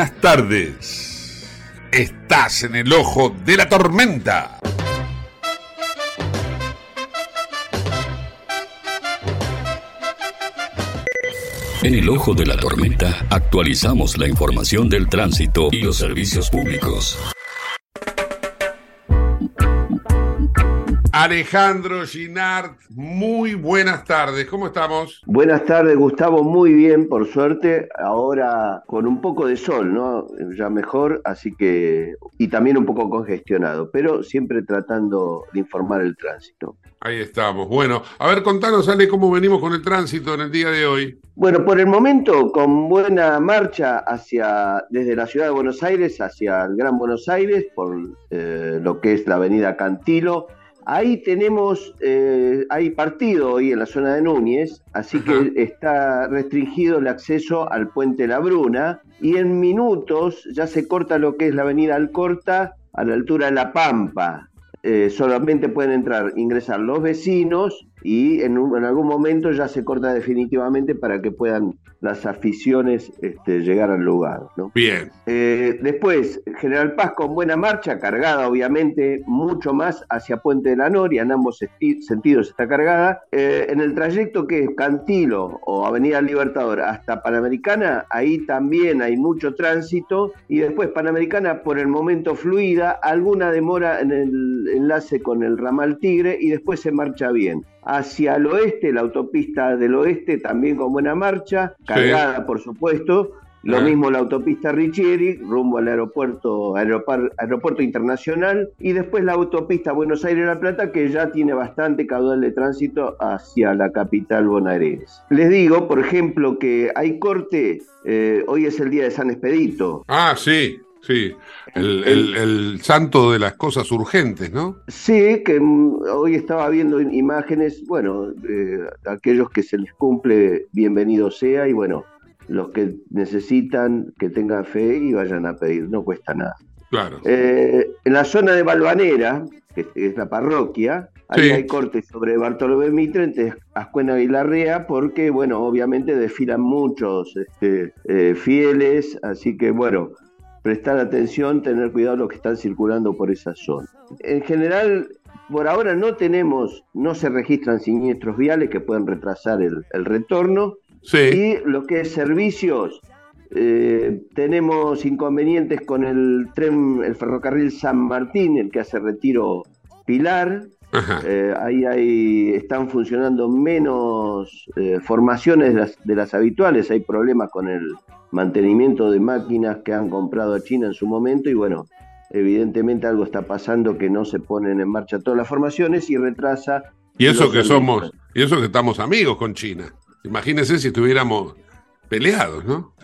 Buenas tardes. Estás en el ojo de la tormenta. En el ojo de la tormenta actualizamos la información del tránsito y los servicios públicos. Alejandro Ginard, muy buenas tardes. ¿Cómo estamos? Buenas tardes, Gustavo. Muy bien, por suerte. Ahora con un poco de sol, ¿no? Ya mejor, así que. Y también un poco congestionado, pero siempre tratando de informar el tránsito. Ahí estamos. Bueno, a ver, contanos, Ale, cómo venimos con el tránsito en el día de hoy. Bueno, por el momento, con buena marcha hacia desde la ciudad de Buenos Aires hacia el Gran Buenos Aires, por eh, lo que es la avenida Cantilo. Ahí tenemos, eh, hay partido hoy en la zona de Núñez, así que está restringido el acceso al puente La Bruna y en minutos ya se corta lo que es la avenida Alcorta a la altura de La Pampa. Eh, solamente pueden entrar, ingresar los vecinos y en, un- en algún momento ya se corta definitivamente para que puedan las aficiones este, llegar al lugar. ¿no? Bien. Eh, después, General Paz con buena marcha, cargada obviamente mucho más hacia Puente de la Noria, en ambos sentidos está cargada. Eh, en el trayecto que es Cantilo o Avenida Libertador hasta Panamericana, ahí también hay mucho tránsito. Y después Panamericana por el momento fluida, alguna demora en el enlace con el ramal Tigre y después se marcha bien. Hacia el oeste, la autopista del oeste también con buena marcha, cargada por supuesto. Lo Ah. mismo la autopista Richieri, rumbo al aeropuerto, aeropar- aeropuerto internacional, y después la autopista Buenos Aires-La Plata, que ya tiene bastante caudal de tránsito hacia la capital bonaerense. Les digo, por ejemplo, que hay corte, eh, hoy es el día de San Expedito. Ah, sí, sí. El, el- el santo de las cosas urgentes, ¿no? Sí, que mm, hoy estaba viendo imágenes, bueno, eh, aquellos que se les cumple, bienvenido sea, y bueno, los que necesitan que tengan fe y vayan a pedir, no cuesta nada. Claro. Eh, en la zona de Balvanera, que es la parroquia, ahí Sí. hay cortes sobre Bartolomé Mitre entre Ascuena y Larrea, porque, bueno, obviamente desfilan muchos este, eh, fieles, así que, bueno, prestar atención, tener cuidado los que están circulando por esa zona. En general, por ahora no tenemos, no se registran siniestros viales que pueden retrasar el, el retorno, Sí. y lo que es servicios, eh, tenemos inconvenientes con el tren, el ferrocarril San Martín, el que hace retiro Pilar. Eh, ahí hay, están funcionando menos eh, formaciones de las, de las habituales. Hay problemas con el mantenimiento de máquinas que han comprado a China en su momento y bueno, evidentemente algo está pasando que no se ponen en marcha todas las formaciones y retrasa. Y eso que somos, y eso que estamos amigos con China. Imagínense si estuviéramos peleados, ¿no?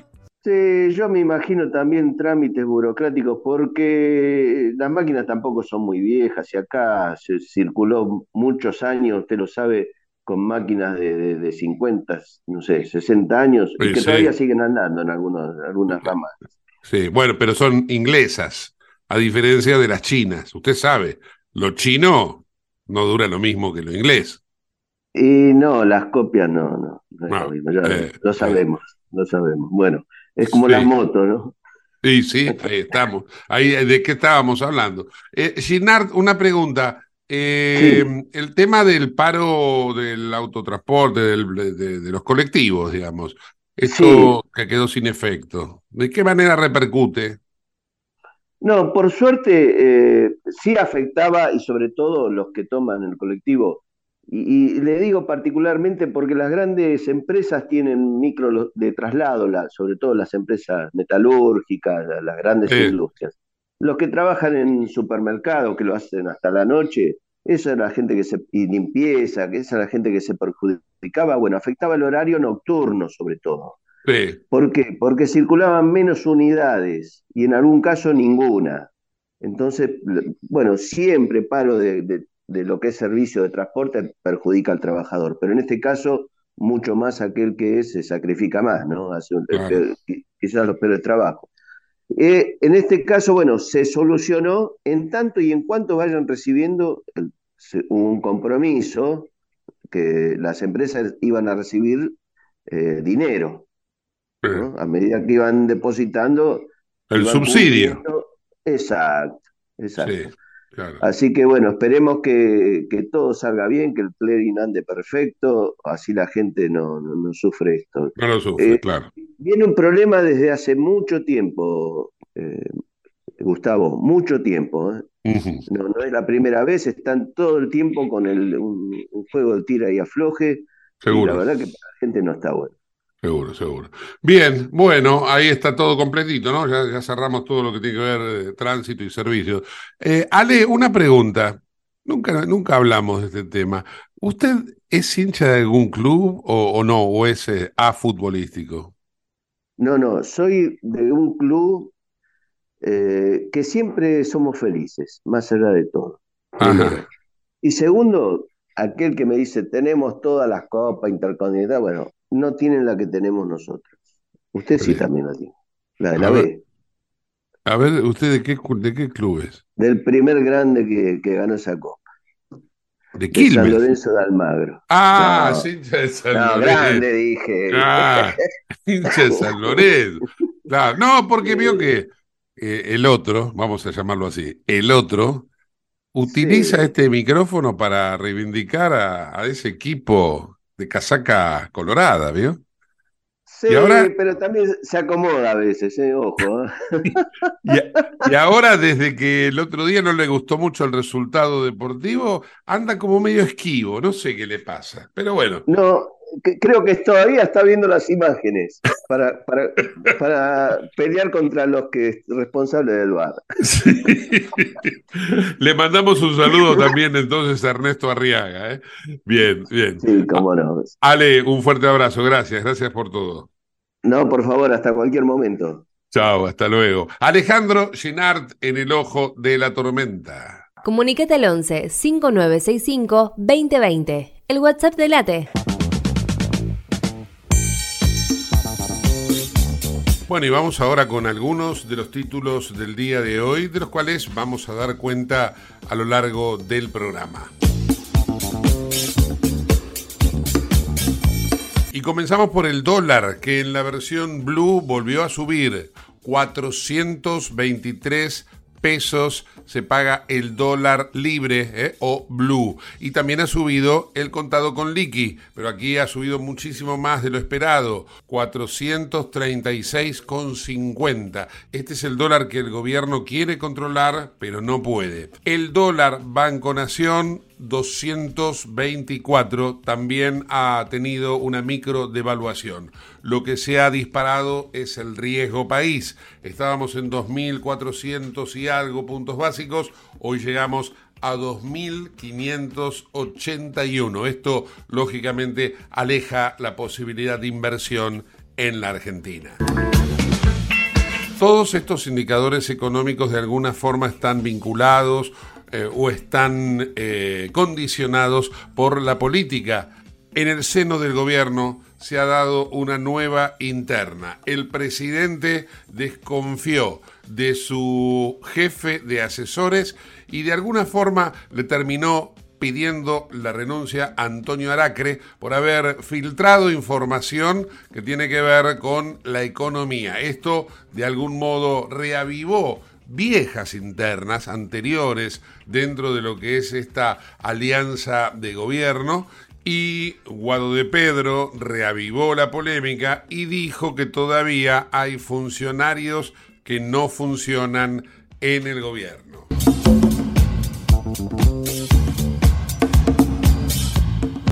Sí, yo me imagino también trámites burocráticos porque las máquinas tampoco son muy viejas y acá se circuló muchos años, usted lo sabe, con máquinas de, de, de 50, no sé, 60 años y que sí. todavía siguen andando en algunos, algunas ramas. Sí, bueno, pero son inglesas, a diferencia de las chinas. Usted sabe, lo chino no dura lo mismo que lo inglés. Y no, las copias no, no, no es No, lo mismo, ya eh, lo sabemos, lo sabemos. Bueno, es como Sí. las motos, ¿no? Sí, sí, ahí estamos. Ahí, ¿De qué estábamos hablando? Eh, Ginard, una pregunta. Eh, El tema del paro del autotransporte, del, de, los colectivos, digamos, esto que quedó sin efecto, ¿de qué manera repercute? No, por suerte eh, sí afectaba y sobre todo los que toman el colectivo. Y, le digo particularmente porque las grandes empresas tienen micro de traslado, sobre todo las empresas metalúrgicas, las grandes industrias. Los que trabajan en supermercados, que lo hacen hasta la noche, esa era la gente que se. y limpieza, que esa era la gente que se perjudicaba, bueno, afectaba el horario nocturno sobre todo. ¿Por qué? Porque circulaban menos unidades y en algún caso ninguna. Entonces, bueno, siempre paro de, lo que es servicio de transporte perjudica al trabajador, pero en este caso mucho más aquel que se sacrifica más, ¿no? Hace un, quizás los peores trabajo. Eh, en este caso, bueno, se solucionó en tanto y en cuanto vayan recibiendo un compromiso que las empresas iban a recibir eh, dinero. A medida que iban depositando. El subsidio. Exacto, exacto. Así que bueno, esperemos que, todo salga bien, que el clearing ande perfecto, así la gente no, no, sufre esto. No lo sufre, eh, claro. Viene un problema desde hace mucho tiempo, eh, Gustavo, mucho tiempo. ¿eh? no, no es la primera vez, están todo el tiempo con el, un, juego de tira y afloje. Seguro. la verdad que para la gente no está bueno. Seguro, seguro. Bien, bueno, ahí está todo completito, ¿no? Ya, cerramos todo lo que tiene que ver eh, tránsito y servicios. Eh, Ale, una pregunta. Nunca, nunca hablamos de este tema. ¿Usted es hincha de algún club o, no? ¿O es eh, a futbolístico? No, no, soy de un club que siempre somos felices, más allá de todo. Y segundo, aquel que me dice, tenemos todas las copas intercontinentales, bueno, no tienen la que tenemos nosotros. Usted sí también la tiene, la de la B. A ver, ¿usted de qué, de qué club es? Del primer grande que, que ganó esa copa. ¿De Quilmes? San Lorenzo de Almagro. Ah, no, hincha de San no, grande dije. Ah, hincha de San Lorenzo. no, porque vio que eh, el otro, vamos a llamarlo así, el otro utiliza este micrófono para reivindicar a, a ese equipo de casaca colorada, ¿vio? Sí, pero también se acomoda a veces, ¿eh? ojo. ¿eh? y, ahora, desde que el otro día no le gustó mucho el resultado deportivo, anda como medio esquivo, no sé qué le pasa, pero bueno. No, creo que todavía está viendo las imágenes para, para, para pelear contra los que responsables del bar. Le mandamos un saludo también entonces a Ernesto Arriaga. ¿eh? Bien, bien. Sí, cómo no. Ale, un fuerte abrazo. Gracias, gracias por todo. No, por favor, hasta cualquier momento. Chao, hasta luego. Alejandro Ginard en el ojo de la tormenta. Comunicate al 11 5965 2020. El WhatsApp de Late. Bueno, y vamos ahora con algunos de los títulos del día de hoy, de los cuales vamos a dar cuenta a lo largo del programa. Y comenzamos por el dólar, que en la versión blue volvió a subir 423 pesos se paga el dólar libre ¿eh? o blue. Y también ha subido el contado con liqui, pero aquí ha subido muchísimo más de lo esperado, 436,50. Este es el dólar que el gobierno quiere controlar, pero no puede. El dólar Banco Nación 224 también ha tenido una micro devaluación. Lo que se ha disparado es el riesgo país. Estábamos en 2.400 y algo puntos básicos, hoy llegamos a 2.581. Esto lógicamente aleja la posibilidad de inversión en la Argentina. Todos estos indicadores económicos de alguna forma están vinculados eh, o están eh, condicionados por la política. En el seno del gobierno se ha dado una nueva interna. El presidente desconfió de su jefe de asesores y de alguna forma le terminó pidiendo la renuncia a Antonio Aracre por haber filtrado información que tiene que ver con la economía. Esto de algún modo reavivó viejas internas anteriores dentro de lo que es esta alianza de gobierno y Guado de Pedro reavivó la polémica y dijo que todavía hay funcionarios que no funcionan en el gobierno.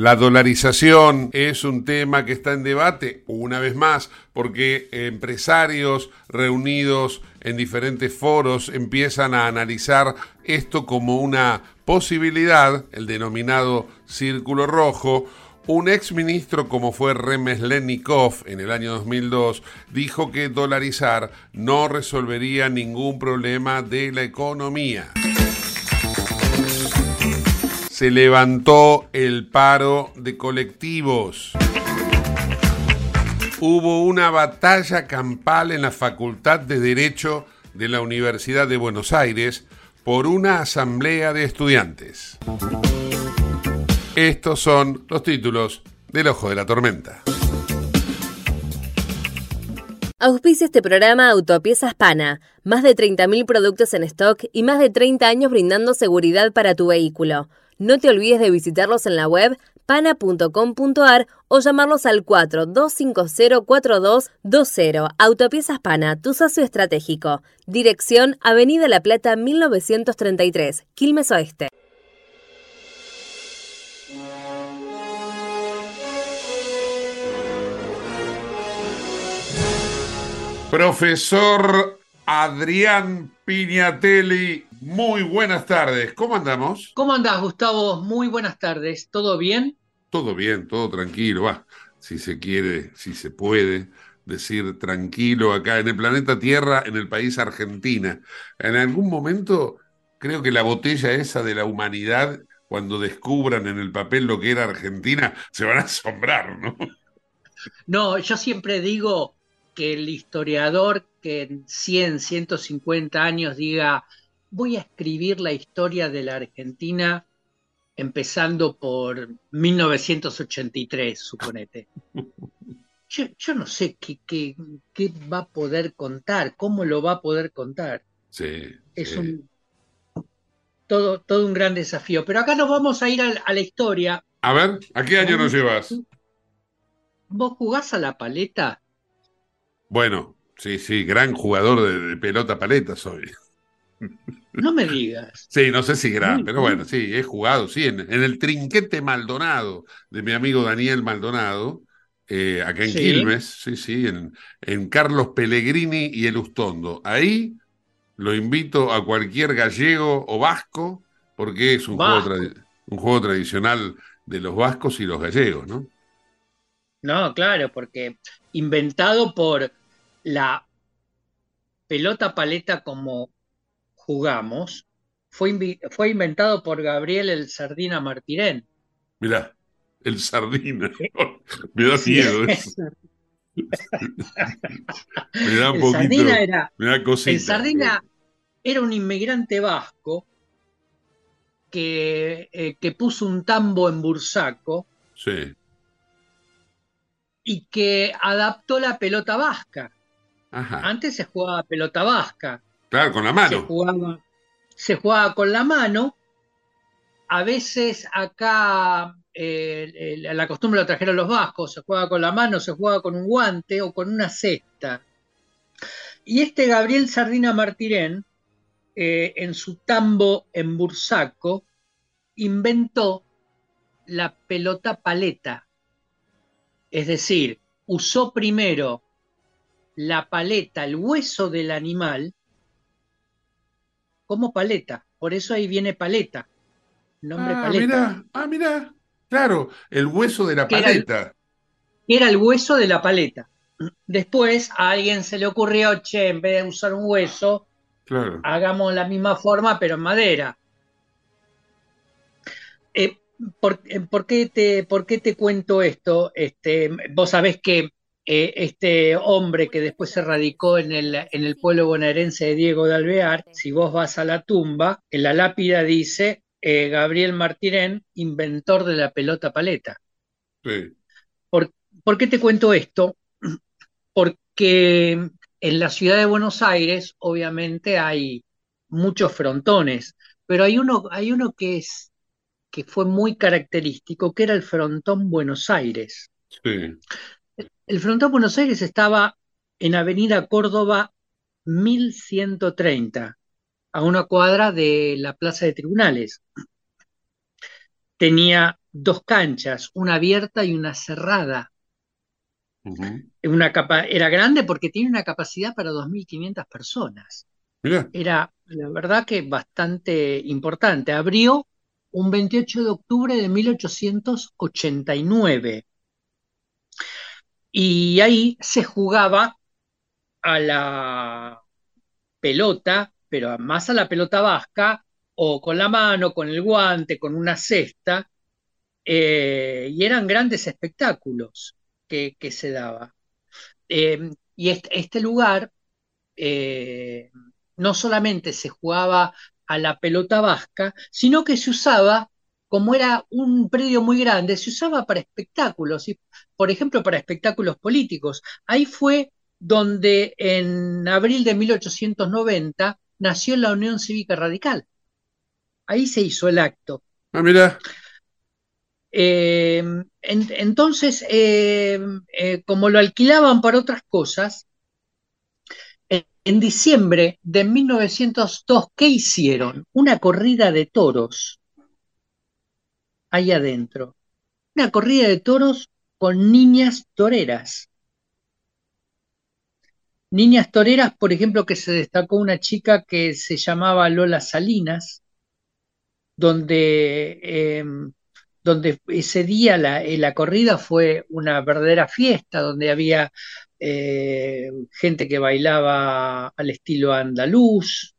La dolarización es un tema que está en debate, una vez más, porque empresarios reunidos en diferentes foros empiezan a analizar esto como una posibilidad, el denominado círculo rojo, un exministro como fue Remeslenikov en el año 2002 dijo que dolarizar no resolvería ningún problema de la economía se levantó el paro de colectivos. Hubo una batalla campal en la Facultad de Derecho de la Universidad de Buenos Aires por una asamblea de estudiantes. Estos son los títulos del Ojo de la Tormenta. Auspicia este programa Autopiezas Pana. Más de 30.000 productos en stock y más de 30 años brindando seguridad para tu vehículo. No te olvides de visitarlos en la web pana.com.ar o llamarlos al 42504220. Autopiezas Pana, tu socio estratégico. Dirección Avenida La Plata 1933, Quilmes Oeste. Profesor Adrián Piñatelli, muy buenas tardes. ¿Cómo andamos? ¿Cómo andás, Gustavo? Muy buenas tardes. ¿Todo bien? Todo bien, todo tranquilo. Va, si se quiere, si se puede decir tranquilo acá en el planeta Tierra, en el país Argentina. En algún momento, creo que la botella esa de la humanidad, cuando descubran en el papel lo que era Argentina, se van a asombrar, ¿no? No, yo siempre digo que el historiador que en 100, 150 años diga, voy a escribir la historia de la Argentina empezando por 1983, suponete. Yo, no sé qué, qué, qué, va a poder contar, cómo lo va a poder contar. Sí. Es un todo, todo un gran desafío. Pero acá nos vamos a ir a, a la historia. A ver, ¿a qué año nos llevas? ¿Vos jugás a la paleta? Bueno, sí, sí, gran jugador de, pelota paleta soy. No me digas. Sí, no sé si gran, pero bueno, sí, he jugado, sí, en, el trinquete Maldonado de mi amigo Daniel Maldonado, eh, acá en Quilmes, sí, sí, en, en Carlos Pellegrini y el Ustondo. Ahí lo invito a cualquier gallego o vasco, porque es un juego, un juego tradicional de los vascos y los gallegos, ¿no? No, claro, porque inventado por la pelota paleta como jugamos, fue, fue inventado por Gabriel el Sardina Martirén. Mirá, el Sardina. Me da miedo eso. me da un poquito. Sardina era, me da cosita, el Sardina era un inmigrante vasco que, eh, que puso un tambo en Bursaco. Sí y que adaptó la pelota vasca. Antes se jugaba pelota vasca. Claro, con la mano. Se jugaba, con la mano. A veces acá eh, la costumbre lo trajeron los vascos, se jugaba con la mano, se jugaba con un guante o con una cesta. Y este Gabriel Sardina Martirén, eh, en su tambo en Bursaco, inventó la pelota paleta, es decir, usó primero la paleta, el hueso del animal, como paleta. Por eso ahí viene paleta. Nombre ah, paleta. ah, mira, claro, el hueso de la paleta. Era el, hueso de la paleta. Después a alguien se le ocurrió, che, en vez de usar un hueso, hagamos la misma forma, pero en madera. Eh, eh, ¿por, qué te, ¿por, qué te, cuento esto? Este, vos sabés que eh, este hombre que después se radicó en el, en el pueblo bonaerense de Diego de Alvear, si vos vas a la tumba, en la lápida dice eh, Gabriel Martirén, inventor de la pelota paleta. Sí. ¿Por, ¿Por qué te cuento esto? Porque en la ciudad de Buenos Aires, obviamente, hay muchos frontones, pero hay uno, hay uno que es que fue muy característico, que era el frontón Buenos Aires. Sí. El frontón Buenos Aires estaba en Avenida Córdoba 1130, a una cuadra de la Plaza de Tribunales. Tenía dos canchas, una abierta y una cerrada. Una capa- era grande porque tiene una capacidad para 2.500 personas. Era, la verdad que bastante importante. Abrió un 28 de octubre de 1889 y ahí se jugaba a la pelota, pero más a la pelota vasca, o con la mano, con el guante, con una cesta, eh, y eran grandes espectáculos que, se daba. Eh, y este, este lugar eh, no solamente se jugaba a la pelota vasca, sino que se usaba, como era un predio muy grande, se usaba para espectáculos, y, por ejemplo, para espectáculos políticos. Ahí fue donde en abril de 1890 nació la Unión Cívica Radical. Ahí se hizo el acto. ah, mirá, Eh, en- entonces, eh, eh, como lo alquilaban para otras cosas, en, en diciembre de 1902, ¿qué hicieron? Una corrida de toros ahí adentro. Una corrida de toros con niñas toreras. Niñas toreras, por ejemplo, que se destacó una chica que se llamaba Lola Salinas, donde, eh, donde ese día la, eh, la corrida fue una verdadera fiesta, donde había eh, gente que bailaba al estilo andaluz,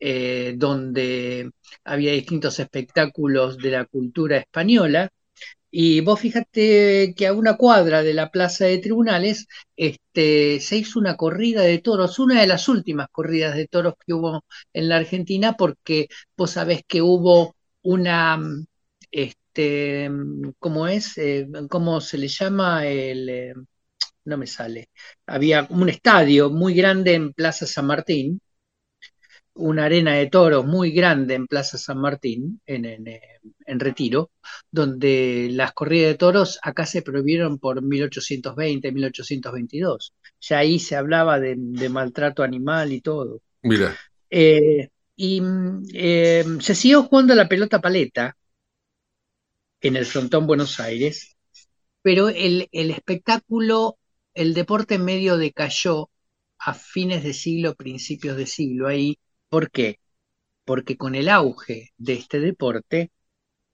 eh, donde había distintos espectáculos de la cultura española. Y vos fíjate que a una cuadra de la Plaza de Tribunales este, se hizo una corrida de toros, una de las últimas corridas de toros que hubo en la Argentina, porque vos sabés que hubo una, este, ¿cómo es? Eh, ¿cómo se le llama? El, eh, no me sale. Había un estadio muy grande en Plaza San Martín, una arena de toros muy grande en Plaza San Martín, en, en, eh, en Retiro, donde las corridas de toros acá se prohibieron por 1820, 1822. Ya ahí se hablaba de, de maltrato animal y todo. mirá. Eh, y eh, se siguió jugando la pelota paleta en el frontón Buenos Aires, pero el, el espectáculo, el deporte medio decayó a fines de siglo, principios de siglo ahí. ¿Por qué? Porque con el auge de este deporte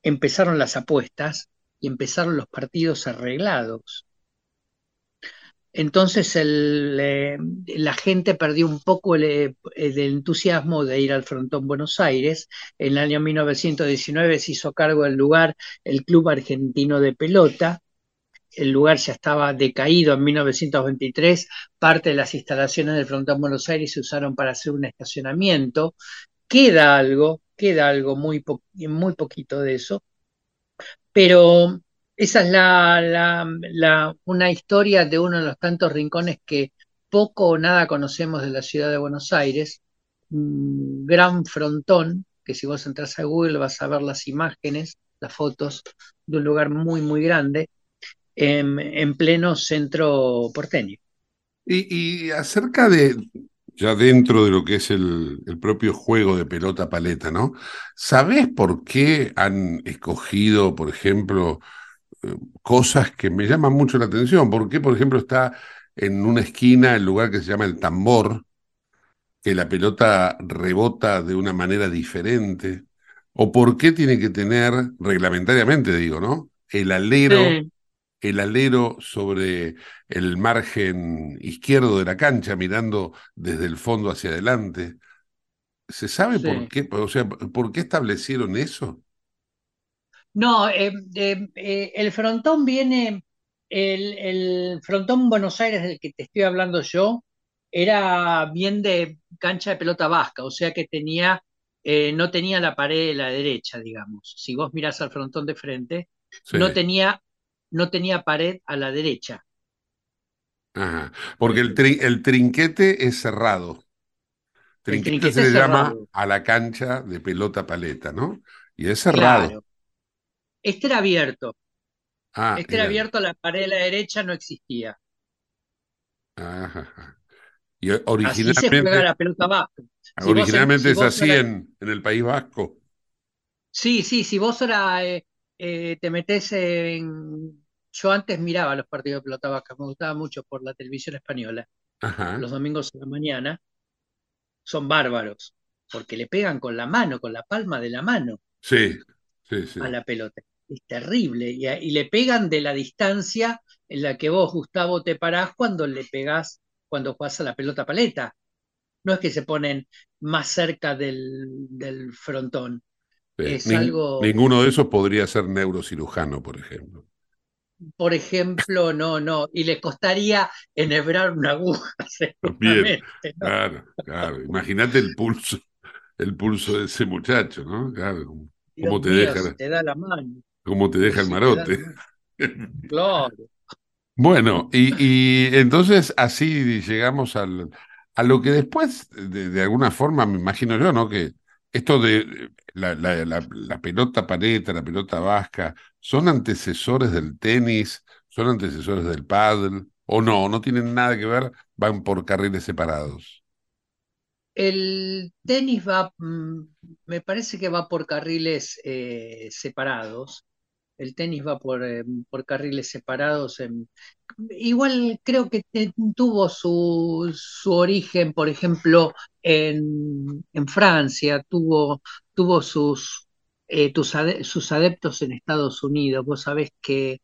empezaron las apuestas y empezaron los partidos arreglados. Entonces la gente perdió un poco el, eh, el entusiasmo de ir al frontón Buenos Aires. En el año 1919 se hizo cargo del lugar el Club Argentino de Pelota. El lugar ya estaba decaído en 1923. Parte de las instalaciones del frontón Buenos Aires se usaron para hacer un estacionamiento. Queda algo, queda algo muy, muy poquito de eso. Pero esa es la, una historia de uno de los tantos rincones que poco o nada conocemos de la ciudad de Buenos Aires. Un gran frontón, que si vos entras a Google vas a ver las imágenes, las fotos de un lugar muy, muy grande, en, en pleno centro porteño. Y, y, acerca de, ya dentro de lo que es el, el propio juego de pelota paleta, ¿no? ¿Sabés por qué han escogido, por ejemplo, cosas que me llaman mucho la atención. ¿Por qué, por ejemplo, está en una esquina el lugar que se llama el tambor, que la pelota rebota de una manera diferente? ¿O por qué tiene que tener, reglamentariamente digo, ¿no? El alero, sí. El alero sobre el margen izquierdo de la cancha, mirando desde el fondo hacia adelante. ¿Se sabe sí. por qué? O sea, ¿por qué establecieron eso? No, eh, eh, eh, el frontón viene, el, el, frontón Buenos Aires del que te estoy hablando yo, era bien de cancha de pelota vasca, o sea que tenía no tenía la pared de la derecha, digamos. Si vos mirás al frontón de frente, no, tenía, no tenía pared a la derecha. Ajá. Porque el, el trinquete es cerrado. Trinquete, se le llama a la cancha de pelota paleta, ¿no? Y es cerrado. Este era abierto. Ah, este era abierto, la pared de la derecha no existía. Ajá. Y originalmente, así se juega la pelota vasca. originalmente es así en, en, el País Vasco. Sí, sí, si vos ahora eh, eh, te metes en... Yo antes miraba los partidos de pelota vasca, me gustaba mucho por la televisión española. Los domingos de la mañana. Son bárbaros, porque le pegan con la mano, con la palma de la mano. Sí, sí, sí. A la pelota. Es terrible. Y, y le pegan de la distancia en la que vos, Gustavo, te parás cuando le pegás cuando juegas a la pelota paleta. No es que se ponen más cerca del, frontón. Es algo... Ninguno de esos podría ser neurocirujano, por ejemplo. Por ejemplo, no, no. Y le costaría enhebrar una aguja, Bien, claro, claro. Imagínate el pulso, el pulso de ese muchacho, ¿no? Claro. ¿Cómo te deja? te da la mano. ¿Cómo te deja el marote? Claro. Bueno, y, entonces así llegamos al, a lo que después, de, alguna forma, me imagino yo, ¿no? Que esto de la, la, pelota paleta, la pelota vasca, ¿son antecesores del tenis? ¿Son antecesores del pádel? ¿O no? ¿No tienen nada que ver? ¿Van por carriles separados? El tenis va, mm, me parece que va por carriles eh, separados el tenis va por, eh, por carriles separados. igual creo que tuvo su, su, origen, por ejemplo, en, en Francia, tuvo, tuvo sus, eh, sus adeptos en Estados Unidos. Vos sabés que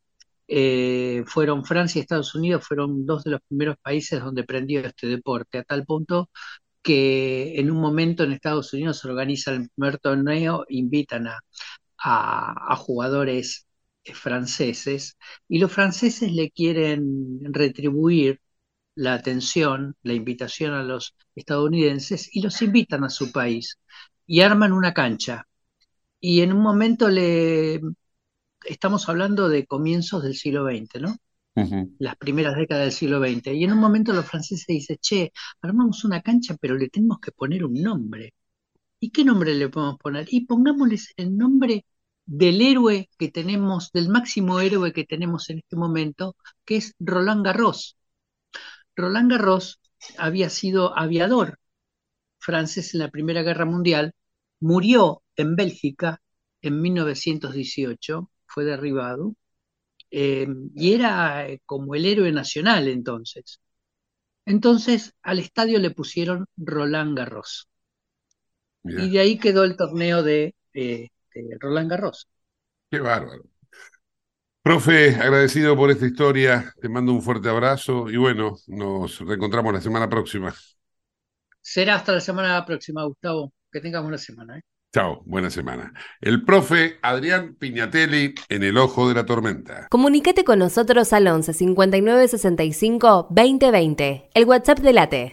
eh, fueron Francia y Estados Unidos, fueron dos de los primeros países donde prendió este deporte, a tal punto que en un momento en Estados Unidos se organiza el primer torneo, invitan a, a, jugadores franceses y los franceses le quieren retribuir la atención, la invitación a los estadounidenses y los invitan a su país y arman una cancha. Y en un momento le estamos hablando de comienzos del siglo XX, ¿no? Las primeras décadas del siglo XX. Y en un momento los franceses dicen, che, armamos una cancha, pero le tenemos que poner un nombre. ¿Y qué nombre le podemos poner? Y pongámosles el nombre del héroe que tenemos, del máximo héroe que tenemos en este momento, que es Roland Garros. Roland Garros había sido aviador francés en la Primera Guerra Mundial, murió en Bélgica en 1918, fue derribado, eh, y era eh, como el héroe nacional entonces. Entonces al estadio le pusieron Roland Garros. Y de ahí quedó el torneo de eh, Roland Garros. Qué bárbaro. Profe, agradecido por esta historia, te mando un fuerte abrazo y bueno, nos reencontramos la semana próxima. Será hasta la semana próxima, Gustavo. Que tengamos una semana. ¿eh? Chao, buena semana. El profe Adrián Piñatelli en el ojo de la tormenta. Comunicate con nosotros al 11 59 65 2020, el WhatsApp de Late.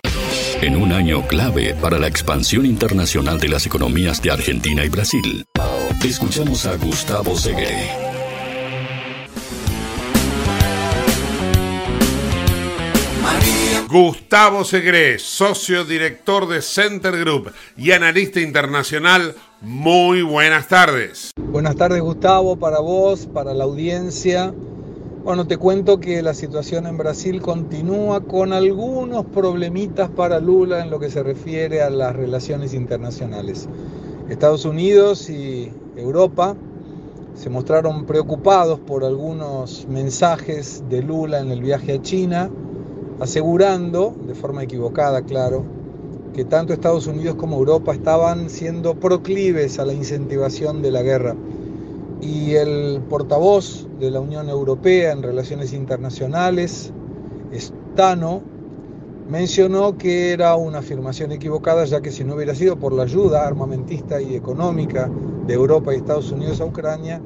En un año clave para la expansión internacional de las economías de Argentina y Brasil. Escuchamos a Gustavo Segre. Gustavo Segre, socio director de Center Group y analista internacional. Muy buenas tardes. Buenas tardes Gustavo, para vos, para la audiencia. Bueno, te cuento que la situación en Brasil continúa con algunos problemitas para Lula en lo que se refiere a las relaciones internacionales. Estados Unidos y Europa se mostraron preocupados por algunos mensajes de Lula en el viaje a China, asegurando, de forma equivocada, claro, que tanto Estados Unidos como Europa estaban siendo proclives a la incentivación de la guerra. Y el portavoz de la Unión Europea en Relaciones Internacionales, Stano, mencionó que era una afirmación equivocada, ya que si no hubiera sido por la ayuda armamentista y económica de Europa y Estados Unidos a Ucrania,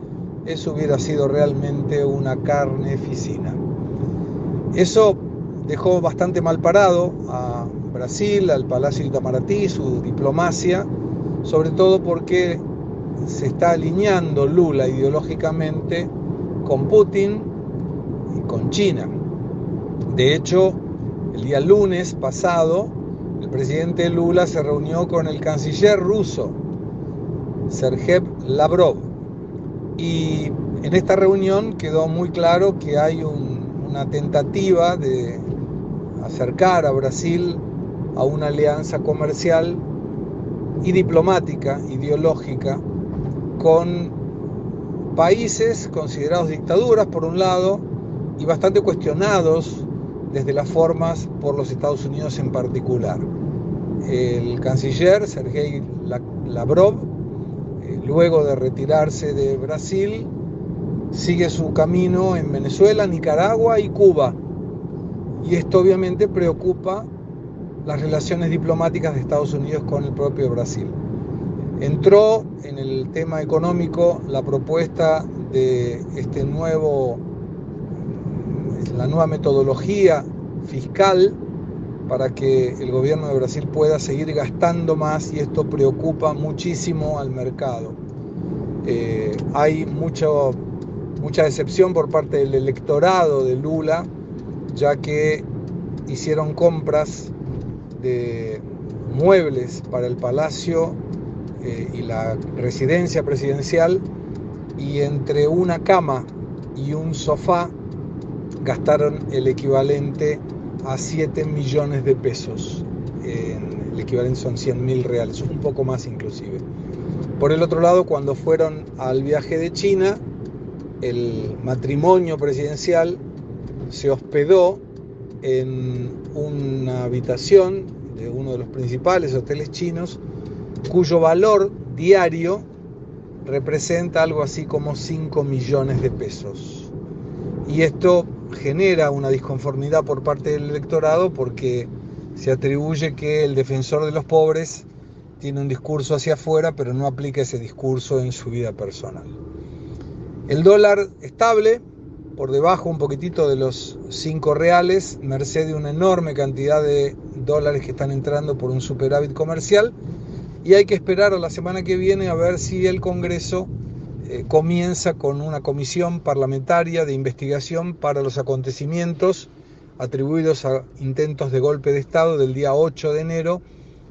eso hubiera sido realmente una carneficina. Eso dejó bastante mal parado a Brasil, al Palacio Itamaraty, su diplomacia, sobre todo porque se está alineando Lula ideológicamente con Putin y con China. De hecho, el día lunes pasado, el presidente Lula se reunió con el canciller ruso, Sergei Lavrov, y en esta reunión quedó muy claro que hay una tentativa de acercar a Brasil a una alianza comercial y diplomática, ideológica, con países considerados dictaduras por un lado y bastante cuestionados desde las formas por los Estados Unidos en particular. El canciller Sergei Lavrov, eh, luego de retirarse de Brasil, sigue su camino en Venezuela, Nicaragua y Cuba. Y esto obviamente preocupa las relaciones diplomáticas de Estados Unidos con el propio Brasil. Entró en el tema económico la propuesta de este nuevo, la nueva metodología fiscal para que el gobierno de Brasil pueda seguir gastando más y esto preocupa muchísimo al mercado. Eh, hay mucho, mucha decepción por parte del electorado de Lula, ya que hicieron compras de muebles para el palacio eh, y la residencia presidencial y entre una cama y un sofá gastaron el equivalente a 7 millones de pesos. el equivalente son 100 mil reales, un poco más inclusive. Por el otro lado, cuando fueron al viaje de China, el matrimonio presidencial se hospedó en una habitación de uno de los principales hoteles chinos, cuyo valor diario representa algo así como 5 millones de pesos. Y esto genera una disconformidad por parte del electorado porque se atribuye que el defensor de los pobres tiene un discurso hacia afuera, pero no aplica ese discurso en su vida personal. El dólar estable, por debajo un poquitito de los 5 reales, merced de una enorme cantidad de dólares que están entrando por un superávit comercial, y hay que esperar a la semana que viene a ver si el Congreso eh, comienza con una comisión parlamentaria de investigación para los acontecimientos atribuidos a intentos de golpe de Estado del día 8 de enero,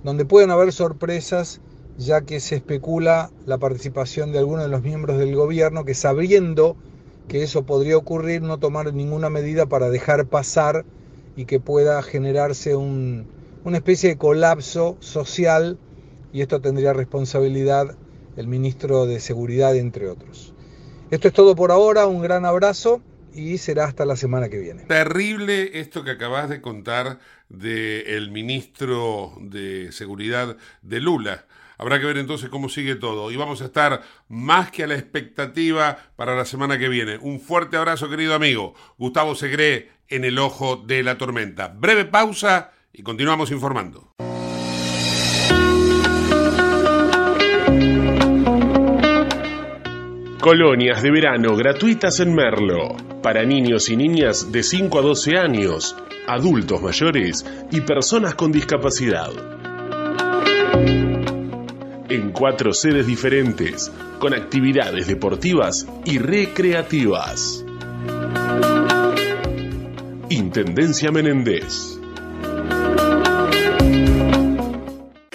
donde pueden haber sorpresas ya que se especula la participación de algunos de los miembros del gobierno que sabiendo que eso podría ocurrir no tomar ninguna medida para dejar pasar y que pueda generarse un, una especie de colapso social y esto tendría responsabilidad el ministro de Seguridad, entre otros. Esto es todo por ahora, un gran abrazo y será hasta la semana que viene. Terrible esto que acabas de contar del ministro de Seguridad de Lula. Habrá que ver entonces cómo sigue todo. Y vamos a estar más que a la expectativa para la semana que viene. Un fuerte abrazo, querido amigo. Gustavo Segre en el ojo de la tormenta. Breve pausa y continuamos informando. Colonias de verano gratuitas en Merlo. Para niños y niñas de 5 a 12 años, adultos mayores y personas con discapacidad. En cuatro sedes diferentes, con actividades deportivas y recreativas. Intendencia Menéndez.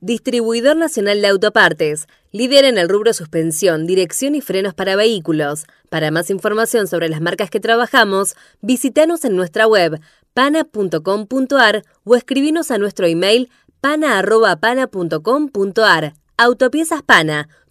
Distribuidor Nacional de Autopartes, líder en el rubro suspensión, dirección y frenos para vehículos. Para más información sobre las marcas que trabajamos, visítanos en nuestra web pana.com.ar o escribinos a nuestro email pana.pana.com.ar. Autopiezas Pana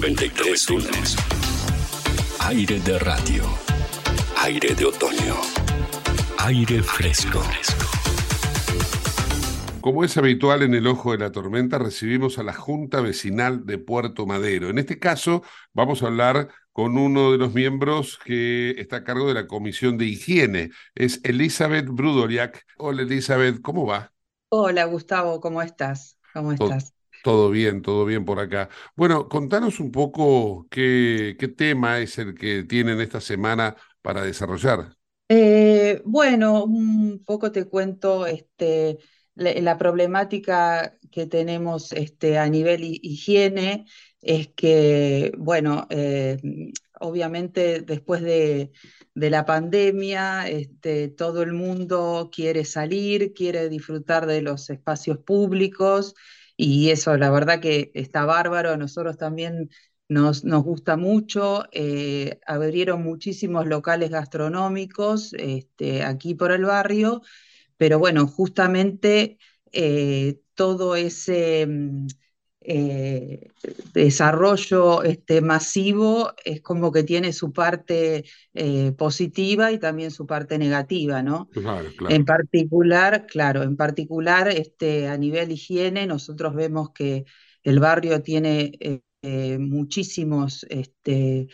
93 Aire de radio. Aire de otoño. Aire fresco. Como es habitual en el ojo de la tormenta, recibimos a la Junta Vecinal de Puerto Madero. En este caso, vamos a hablar con uno de los miembros que está a cargo de la Comisión de Higiene. Es Elizabeth Brudoriak. Hola Elizabeth, ¿cómo va? Hola Gustavo, ¿cómo estás? ¿Cómo estás? Todo bien, todo bien por acá. Bueno, contanos un poco qué, tema es el que tienen esta semana para desarrollar. Eh, bueno, un poco te cuento este, la, problemática que tenemos este, a nivel hi- higiene es que, bueno, eh, obviamente después de, de la pandemia, este, todo el mundo quiere salir, quiere disfrutar de los espacios públicos y eso la verdad que está bárbaro, a nosotros también nos, nos gusta mucho, eh, abrieron muchísimos locales gastronómicos este, aquí por el barrio, pero bueno, justamente eh, todo ese mm, eh, desarrollo este, masivo es como que tiene su parte eh, positiva y también su parte negativa, ¿no? Claro, En particular, claro, en particular este, a nivel higiene, nosotros vemos que el barrio tiene eh, muchísimos este,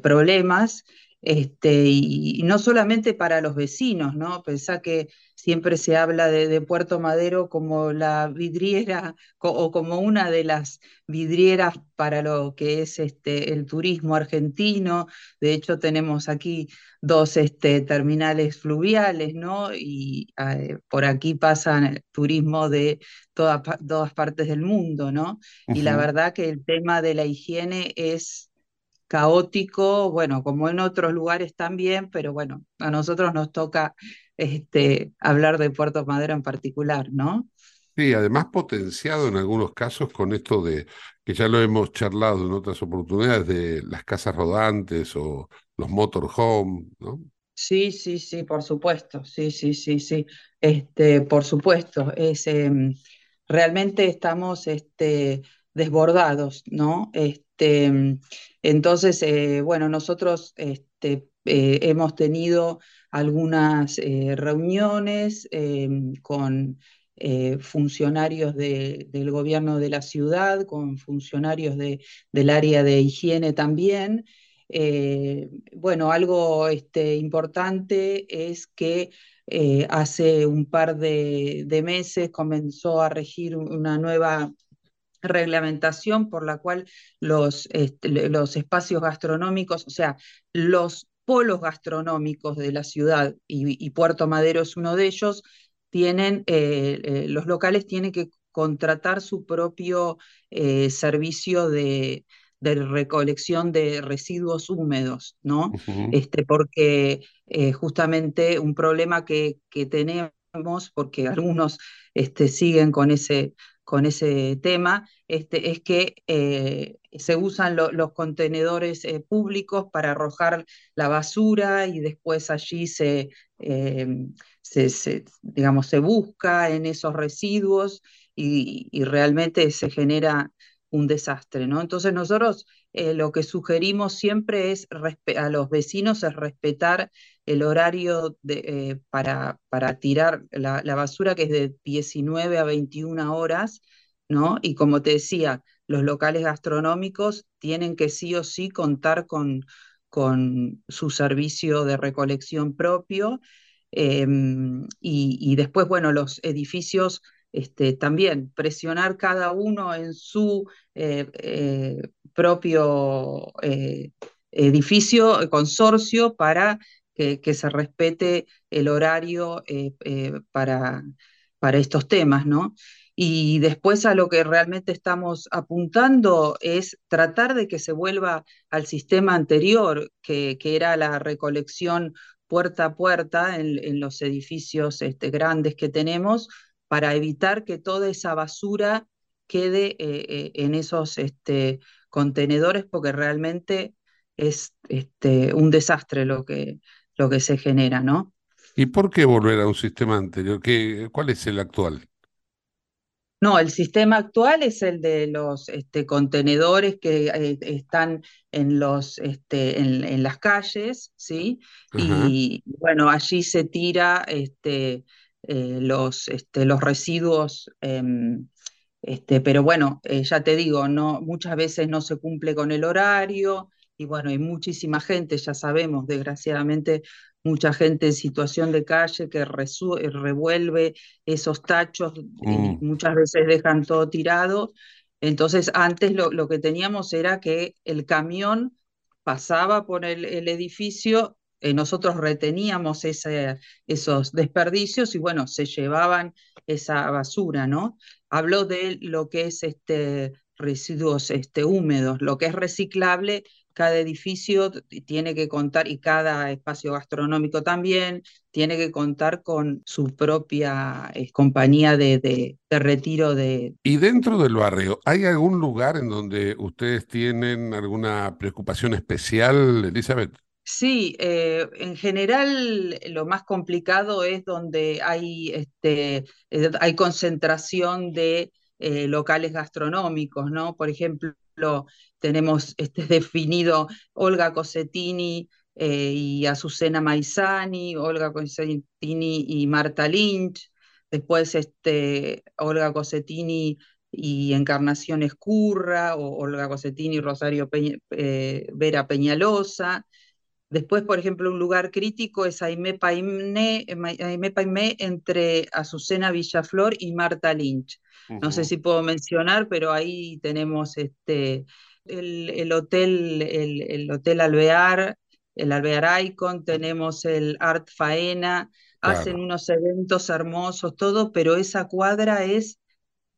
problemas, este, y, y no solamente para los vecinos, ¿no? Pensá que siempre se habla de, de Puerto Madero como la vidriera co- o como una de las vidrieras para lo que es este, el turismo argentino. De hecho, tenemos aquí dos este, terminales fluviales, ¿no? Y eh, por aquí pasan el turismo de toda todas partes del mundo, ¿no? Y la verdad que el tema de la higiene es caótico, bueno, como en otros lugares también, pero bueno, a nosotros nos toca este, hablar de Puerto Madero en particular, ¿no? Sí, además potenciado en algunos casos con esto de, que ya lo hemos charlado en otras oportunidades, de las casas rodantes o los motorhome, ¿no? Sí, sí, sí, por supuesto, sí, sí, sí, sí, este, por supuesto, es, em, realmente estamos este, desbordados, ¿no? Este, em, entonces, eh, bueno, nosotros este, eh, hemos tenido algunas eh, reuniones con funcionarios de- del gobierno de la ciudad, con funcionarios de- del área de higiene también. Bueno, algo este, importante es que hace un par de meses comenzó a regir una nueva reglamentación por la cual los, este, los espacios gastronómicos, o sea, los polos gastronómicos de la ciudad, y, y Puerto Madero es uno de ellos, tienen, eh, eh, los locales tienen que contratar su propio eh, servicio de, de recolección de residuos húmedos, ¿no? Este, porque justamente un problema que, que tenemos, porque algunos este, siguen con ese, con ese tema, este, es que eh, se usan lo- los contenedores eh, públicos para arrojar la basura y después allí se, eh, se, se, digamos, se busca en esos residuos y, y realmente se genera un desastre, ¿no? Entonces nosotros eh, lo que sugerimos siempre es a los vecinos es respetar el horario eh, para, para, tirar la, basura que es de 19 a 21 horas, ¿no? Y como te decía, los locales gastronómicos tienen que sí o sí contar con, con su servicio de recolección propio. Em, y, después, bueno, los edificios este, también presionar cada uno en su eh, eh, propio eh, edificio, consorcio, para que, se respete el horario para, para estos temas, ¿no? Y después a lo que realmente estamos apuntando es tratar de que se vuelva al sistema anterior, que, que era la recolección puerta a puerta en, los edificios este, grandes que tenemos, para evitar que toda esa basura quede eh, eh, en esos este, contenedores, porque realmente es este, un desastre lo que, lo que se genera, ¿no? ¿Y por qué volver a un sistema anterior? ¿Qué, ¿Cuál es el actual? No, el sistema actual es el de los este, contenedores que eh, están en, los, este, en, las calles, ¿sí? Y bueno, allí se tira este, eh, los, este, los residuos, em, este, pero bueno, eh, ya te digo, no, muchas veces no se cumple con el horario y bueno, hay muchísima gente, ya sabemos, desgraciadamente, mucha gente en situación de calle que revuelve esos tachos y mm. muchas veces dejan todo tirado. Entonces, antes lo, lo, que teníamos era que el camión pasaba por el, el edificio eh, nosotros reteníamos esos desperdicios y bueno, se llevaban esa basura, ¿no? Habló de lo que es este, residuos este, húmedos, lo que es reciclable, cada edificio tiene que contar, y cada espacio gastronómico también, tiene que contar con su propia eh, compañía de, de, retiro de... ¿Y dentro del barrio, hay algún lugar en donde ustedes tienen alguna preocupación especial, Elizabeth? Sí, eh, en general lo más complicado es donde hay, este, eh, hay concentración de eh, locales gastronómicos, ¿no? Por ejemplo, tenemos este definido Olga Cosetini y Azucena Maizani, Olga Cosetini y Marta Lynch, después este, Olga Cosetini y Encarnación Escurra, o Olga Cosetini y Rosario Vera Peñalosa, Después, por ejemplo, un lugar crítico es Aimé Paimé, entre Azucena Villaflor y Marta Lynch. No sé si puedo mencionar, pero ahí tenemos este, el, hotel, el, hotel Alvear, el Alvear Icon, tenemos el Art Faena, hacen unos eventos hermosos, todo, pero esa cuadra es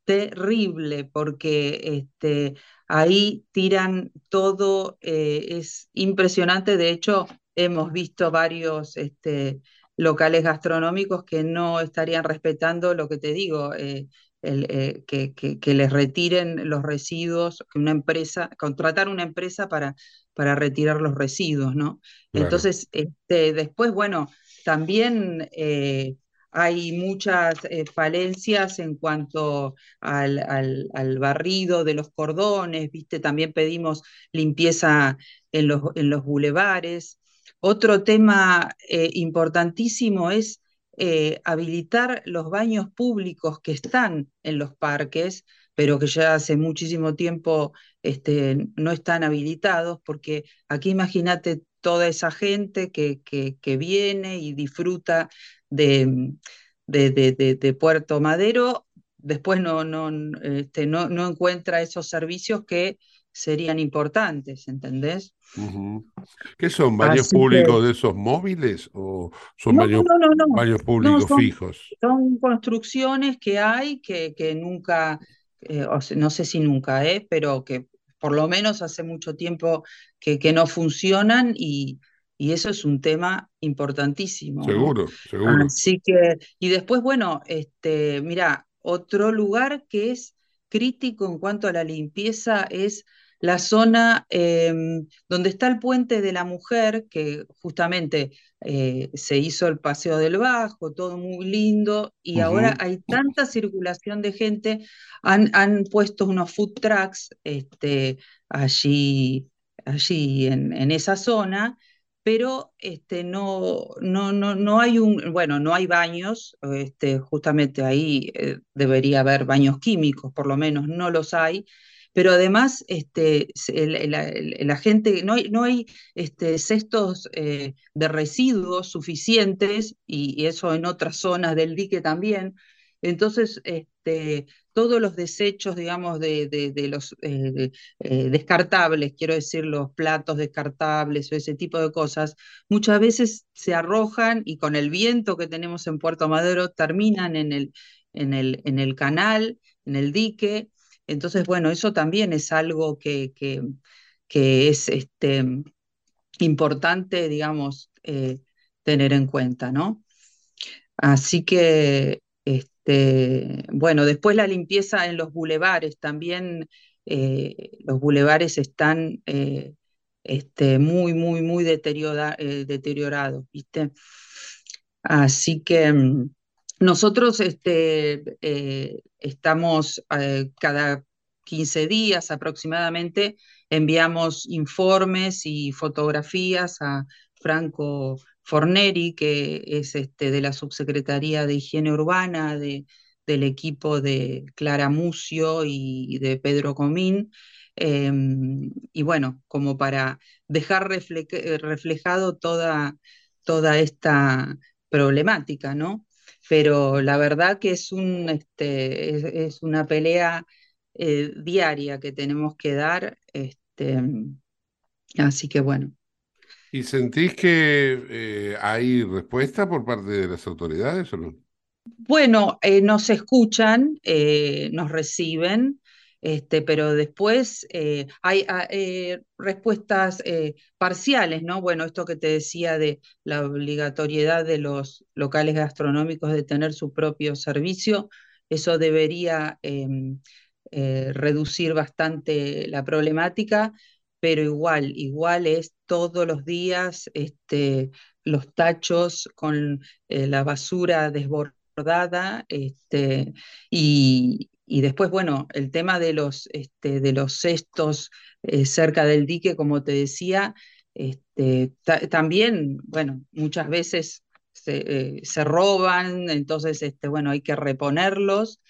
terrible porque este, ahí tiran todo, eh, es impresionante, de hecho hemos visto varios este, locales gastronómicos que no estarían respetando lo que te digo, eh, eh, que, les retiren los residuos, que una empresa, contratar una empresa para, para retirar los residuos, ¿no? Entonces, este, después, bueno, también hay muchas eh, falencias en cuanto al, barrido de los cordones, ¿viste? También pedimos limpieza en los, en los bulevares. Otro tema eh, importantísimo es eh, habilitar los baños públicos que están en los parques, pero que ya hace muchísimo tiempo este, no están habilitados, porque aquí imagínate toda esa gente que, que, que viene y disfruta de, de, Puerto Madero, después no, no, este, no, no, encuentra esos servicios que serían importantes, ¿entendés? ¿Qué son baños públicos de esos móviles o son baños, públicos fijos? Son construcciones que hay que, que nunca, eh, no sé si nunca, eh, pero que por lo menos hace mucho tiempo que, que no funcionan y, y eso es un tema importantísimo. Seguro, seguro. Así que, y después, bueno, este, mira, otro lugar que es crítico en cuanto a la limpieza es la zona em, donde está el puente de la mujer, que justamente eh, se hizo el paseo del Bajo, todo muy lindo, y ahora hay tanta circulación de gente, han, han puesto unos food trucks este, allí, allí en, en esa zona, pero este, no, no, no, no hay un, bueno, no hay baños, este, justamente ahí eh, debería haber baños químicos, por lo menos no los hay, pero además este, la, gente, no hay, no hay este, cestos eh, de residuos suficientes, y, eso en otras zonas del dique también, entonces este, todos los desechos, digamos, de, los eh, eh, descartables, quiero decir, los platos descartables o ese tipo de cosas, muchas veces se arrojan y con el viento que tenemos en Puerto Madero terminan en el, en el, en el canal, en el dique. Entonces, bueno, eso también es algo que, que, es este, importante, digamos, eh, tener en cuenta, ¿no? Así que este, bueno, después la limpieza en los bulevares, también eh, los bulevares están eh, este, muy, muy, muy eh, deteriorados, ¿viste? Así que mm, nosotros este, estamos cada 15 días aproximadamente, enviamos informes y fotografías a Franco Forneri, que es este, de la Subsecretaría de Higiene Urbana, de, del equipo de Clara Mucio y de Pedro Comín. Em, y bueno, como para dejar reflejado toda, toda esta problemática, ¿no? Pero la verdad que es, un, este, es, una pelea eh, diaria que tenemos que dar. Este, así que bueno. ¿Y sentís que eh, hay respuesta por parte de las autoridades o no? Bueno, eh, nos escuchan, nos reciben, este, pero después hay ah, respuestas parciales, ¿no? Bueno, esto que te decía de la obligatoriedad de los locales gastronómicos de tener su propio servicio, eso debería em, reducir bastante la problemática pero igual, igual es todos los días este, los tachos con eh, la basura desbordada, este, y, después, bueno, el tema de los, este, de los cestos eh, cerca del dique, como te decía, este, también, bueno, muchas veces se, eh, roban, entonces, este, bueno, hay que reponerlos,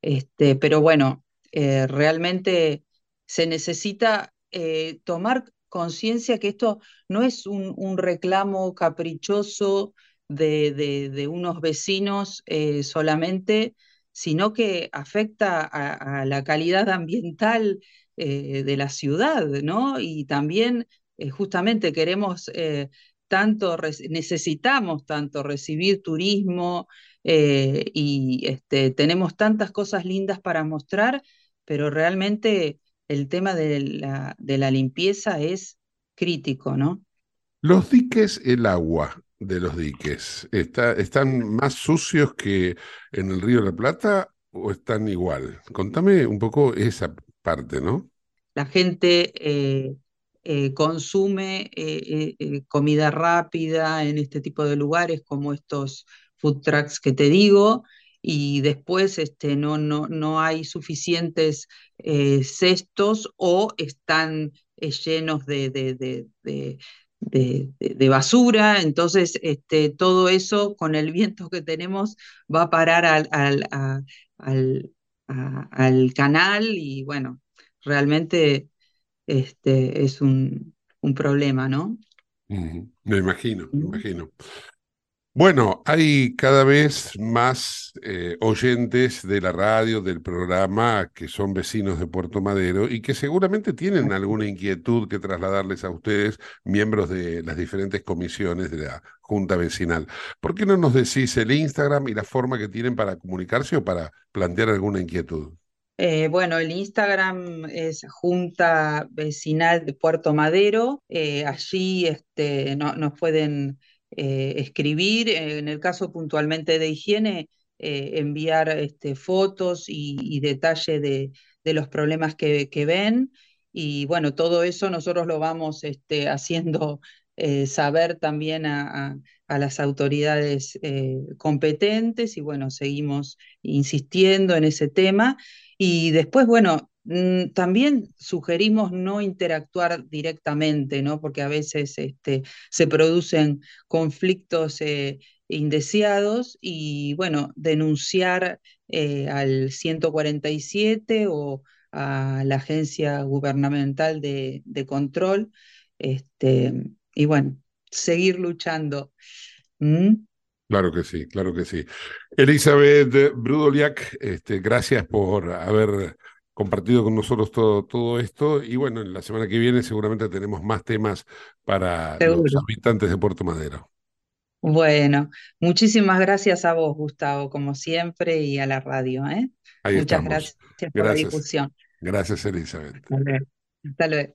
este, pero bueno, realmente se necesita eh, tomar conciencia que esto no es un, reclamo caprichoso de, unos vecinos eh, solamente, sino que afecta a, la calidad ambiental eh, de la ciudad, ¿no? Y también justamente queremos tanto, necesitamos tanto recibir turismo y este, tenemos tantas cosas lindas para mostrar, pero realmente el tema de la, de la limpieza es crítico, ¿no? Los diques, el agua de los diques, está, ¿están más sucios que en el río de la Plata o están igual? Contame un poco esa parte, ¿no? La gente eh, eh, consume eh, comida rápida en este tipo de lugares como estos food trucks que te digo, y después este, no, no, no hay suficientes cestos o están llenos de, basura, entonces este, todo eso con el viento que tenemos va a parar al, al, al, canal y bueno, realmente este, es un, un problema, ¿no? Me imagino, me imagino. Bueno, hay cada vez más eh, oyentes de la radio, del programa, que son vecinos de Puerto Madero y que seguramente tienen alguna inquietud que trasladarles a ustedes, miembros de las diferentes comisiones de la Junta Vecinal. ¿Por qué no nos decís el Instagram y la forma que tienen para comunicarse o para plantear alguna inquietud? Eh, bueno, el Instagram es Junta Vecinal de Puerto Madero. Eh, allí este, no, nos pueden eh, escribir, eh, en el caso puntualmente de higiene, eh, enviar este, fotos y, detalle de, los problemas que, ven. y bueno, todo eso nosotros lo vamos este, haciendo saber también a, las autoridades competentes y bueno, seguimos insistiendo en ese tema. Y después, bueno, también sugerimos no interactuar directamente, ¿no? Porque a veces este, se producen conflictos eh, indeseados y bueno, denunciar al 147 o a la agencia gubernamental de, de control. Este, y bueno, seguir luchando. ¿Mm? Claro que sí, claro que sí. Elizabeth Brudoliak, este, gracias por haber compartido con nosotros todo, todo esto. Y bueno, en la semana que viene seguramente tenemos más temas para los habitantes de Puerto Madero. Bueno, muchísimas gracias a vos, Gustavo, como siempre, y a la radio. ¿eh? Muchas gracias por la difusión. Gracias, Elizabeth. Hasta luego.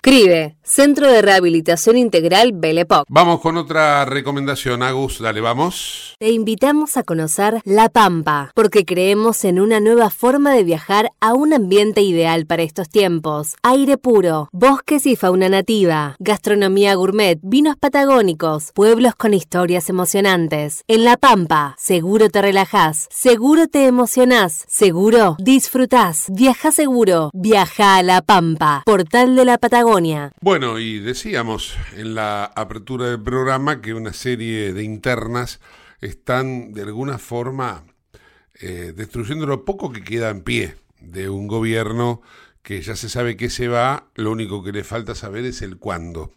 CRIBE, Centro de Rehabilitación Integral Belepoc. Vamos con otra recomendación, Agus, dale, vamos. Te invitamos a conocer La Pampa, porque creemos en una nueva forma de viajar a un ambiente ideal para estos tiempos. Aire puro, bosques y fauna nativa, gastronomía gourmet, vinos patagónicos, pueblos con historias emocionantes. En La Pampa, seguro te relajás, seguro te emocionás, seguro disfrutás. Viaja seguro, viaja a La Pampa, portal de la Patagonia bueno, y decíamos en la apertura del programa que una serie de internas están de alguna forma eh, destruyendo lo poco que queda en pie de un gobierno que ya se sabe que se va, lo único que le falta saber es el cuándo.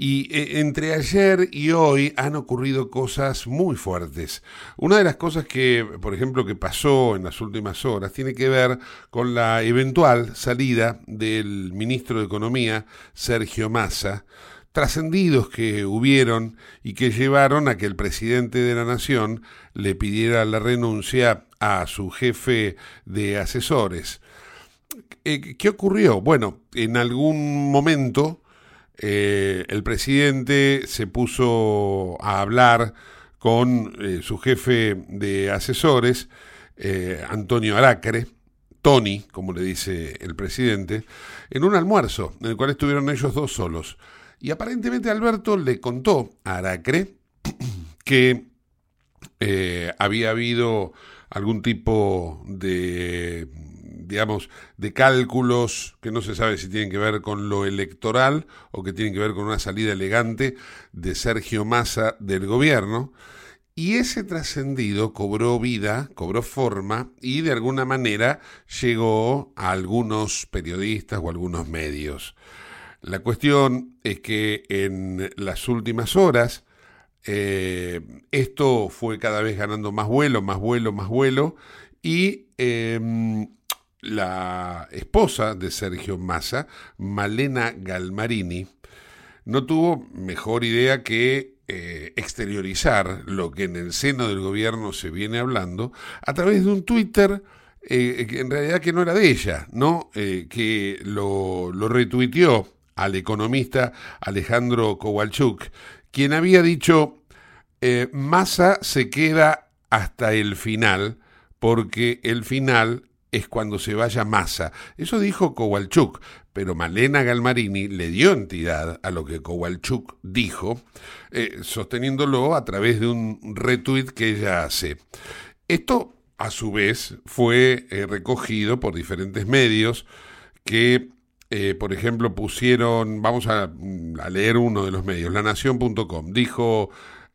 Y eh, entre ayer y hoy han ocurrido cosas muy fuertes. Una de las cosas que, por ejemplo, que pasó en las últimas horas tiene que ver con la eventual salida del ministro de Economía, Sergio Massa, trascendidos que hubieron y que llevaron a que el presidente de la Nación le pidiera la renuncia a su jefe de asesores. Eh, ¿qué ocurrió? Bueno, en algún momento eh, el presidente se puso a hablar con eh, su jefe de asesores, Antonio Aracre, Tony, como le dice el presidente, en un almuerzo en el cual estuvieron ellos dos solos. Y aparentemente Alberto le contó a Aracre que había habido algún tipo de digamos, de cálculos que no se sabe si tienen que ver con lo electoral o que tienen que ver con una salida elegante de Sergio Massa del gobierno. Y ese trascendido cobró vida, cobró forma y de alguna manera llegó a algunos periodistas o algunos medios. La cuestión es que en las últimas horas eh, esto fue cada vez ganando más vuelo, más vuelo, más vuelo y em, la esposa de Sergio Massa, Malena Galmarini, no tuvo mejor idea que eh, exteriorizar lo que en el seno del gobierno se viene hablando a través de un Twitter eh, que en realidad que no era de ella, ¿no? Eh, que lo, lo retuiteó al economista Alejandro Kowalchuk, quien había dicho, Massa se queda hasta el final, porque el final es cuando se vaya Massa. Eso dijo Kowalchuk, pero Malena Galmarini le dio entidad a lo que Kowalchuk dijo, eh, sosteniéndolo a través de un retweet que ella hace. Esto, a su vez, fue eh, recogido por diferentes medios que, eh, por ejemplo, pusieron, vamos a, leer uno de los medios, lanación.com, dijo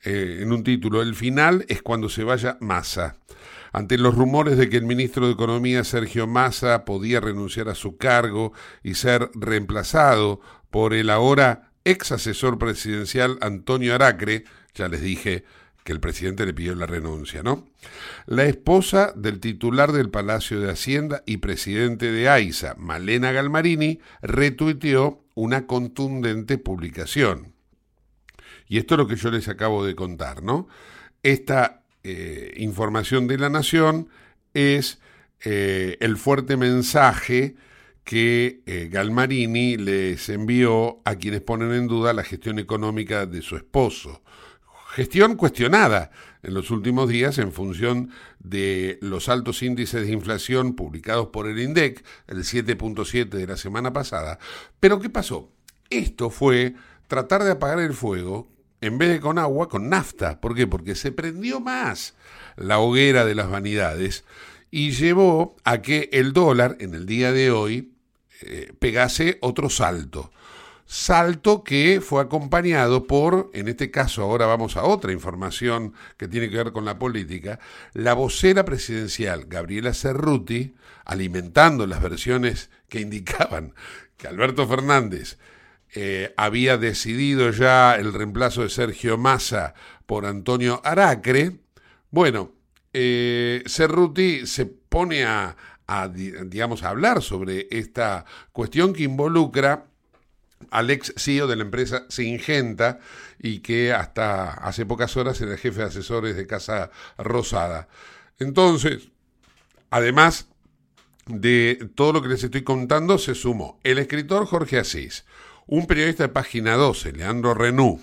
en un título, el final es cuando se vaya Massa. Ante los rumores de que el ministro de Economía Sergio Massa podía renunciar a su cargo y ser reemplazado por el ahora ex asesor presidencial Antonio Aracre, ya les dije que el presidente le pidió la renuncia, ¿no? La esposa del titular del Palacio de Hacienda y presidente de AISA, Malena Galmarini, retuiteó una contundente publicación. Y esto es lo que yo les acabo de contar, ¿no? Esta eh, información de la Nación es eh, el fuerte mensaje que eh, Galmarini les envió a quienes ponen en duda la gestión económica de su esposo. Gestión cuestionada en los últimos días en función de los altos índices de inflación publicados por el INDEC, el 7.7 de la semana pasada. Pero ¿qué pasó? Esto fue tratar de apagar el fuego en vez de con agua, con nafta. ¿Por qué? Porque se prendió más la hoguera de las vanidades y llevó a que el dólar en el día de hoy eh, pegase otro salto. Salto que fue acompañado por, en este caso ahora vamos a otra información que tiene que ver con la política, la vocera presidencial Gabriela Cerruti, alimentando las versiones que indicaban que Alberto Fernández eh, había decidido ya el reemplazo de Sergio Massa por Antonio Aracre. Bueno, eh, Cerruti se pone a, a, digamos, a hablar sobre esta cuestión que involucra al ex CEO de la empresa Singenta y que hasta hace pocas horas era jefe de asesores de Casa Rosada. Entonces, además de todo lo que les estoy contando, se sumó el escritor Jorge Asís, un periodista de Página 12, Leandro Renú,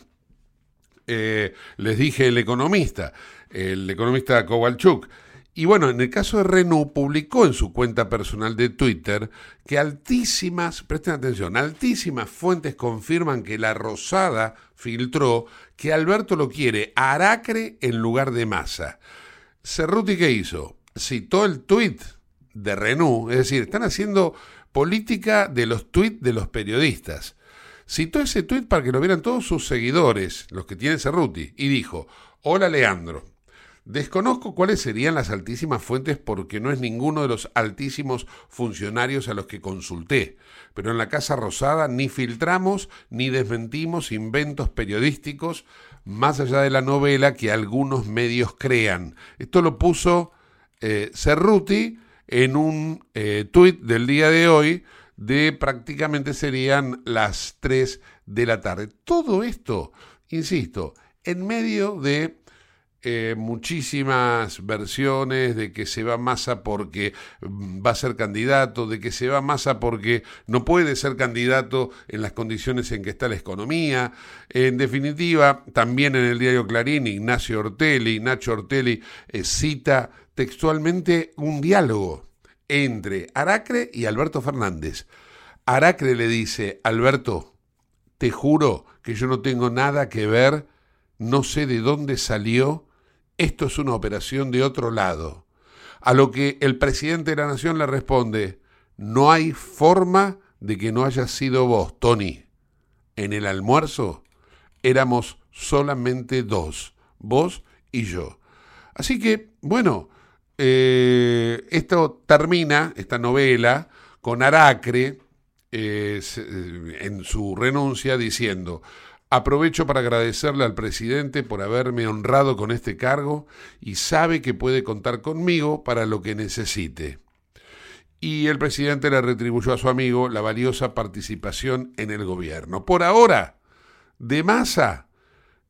eh, les dije el economista, el economista Kowalchuk, y bueno, en el caso de Renault, publicó en su cuenta personal de Twitter que altísimas, presten atención, altísimas fuentes confirman que la Rosada filtró que Alberto lo quiere a Aracre en lugar de Massa. Cerruti, ¿qué hizo? Citó el tweet de Renault, es decir, están haciendo política de los tweets de los periodistas. Citó ese tweet para que lo vieran todos sus seguidores, los que tiene Cerruti, y dijo, hola Leandro, Desconozco cuáles serían las altísimas fuentes porque no es ninguno de los altísimos funcionarios a los que consulté, pero en la Casa Rosada ni filtramos ni desmentimos inventos periodísticos más allá de la novela que algunos medios crean. Esto lo puso eh, Cerruti en un eh, tuit del día de hoy de prácticamente serían las 3 de la tarde. Todo esto, insisto, en medio de eh, muchísimas versiones de que se va Massa porque mm, va a ser candidato, de que se va Massa porque no puede ser candidato en las condiciones en que está la economía. En definitiva, también en el diario Clarín, Ignacio Ortelli, Nacho Ortelli eh, cita textualmente un diálogo entre Aracre y Alberto Fernández. Aracre le dice, Alberto, te juro que yo no tengo nada que ver, no sé de dónde salió, esto es una operación de otro lado. A lo que el presidente de la Nación le responde, no hay forma de que no haya sido vos, Tony. En el almuerzo éramos solamente dos, vos y yo. Así que, bueno, eh, esto termina, esta novela, con Aracre eh, en su renuncia diciendo, Aprovecho para agradecerle al presidente por haberme honrado con este cargo y sabe que puede contar conmigo para lo que necesite. Y el presidente le retribuyó a su amigo la valiosa participación en el gobierno. Por ahora, de Massa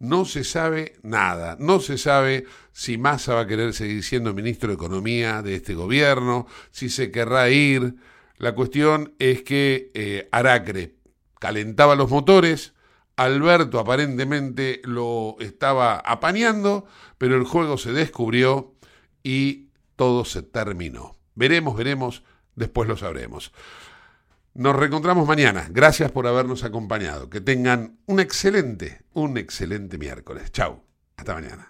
no se sabe nada. No se sabe si Massa va a querer seguir siendo ministro de Economía de este gobierno, si se querrá ir. La cuestión es que eh, Aracre calentaba los motores, Alberto aparentemente lo estaba apañando, pero el juego se descubrió y todo se terminó. Veremos, veremos, después lo sabremos. Nos reencontramos mañana. Gracias por habernos acompañado. Que tengan un excelente, un excelente miércoles. Chau. Hasta mañana.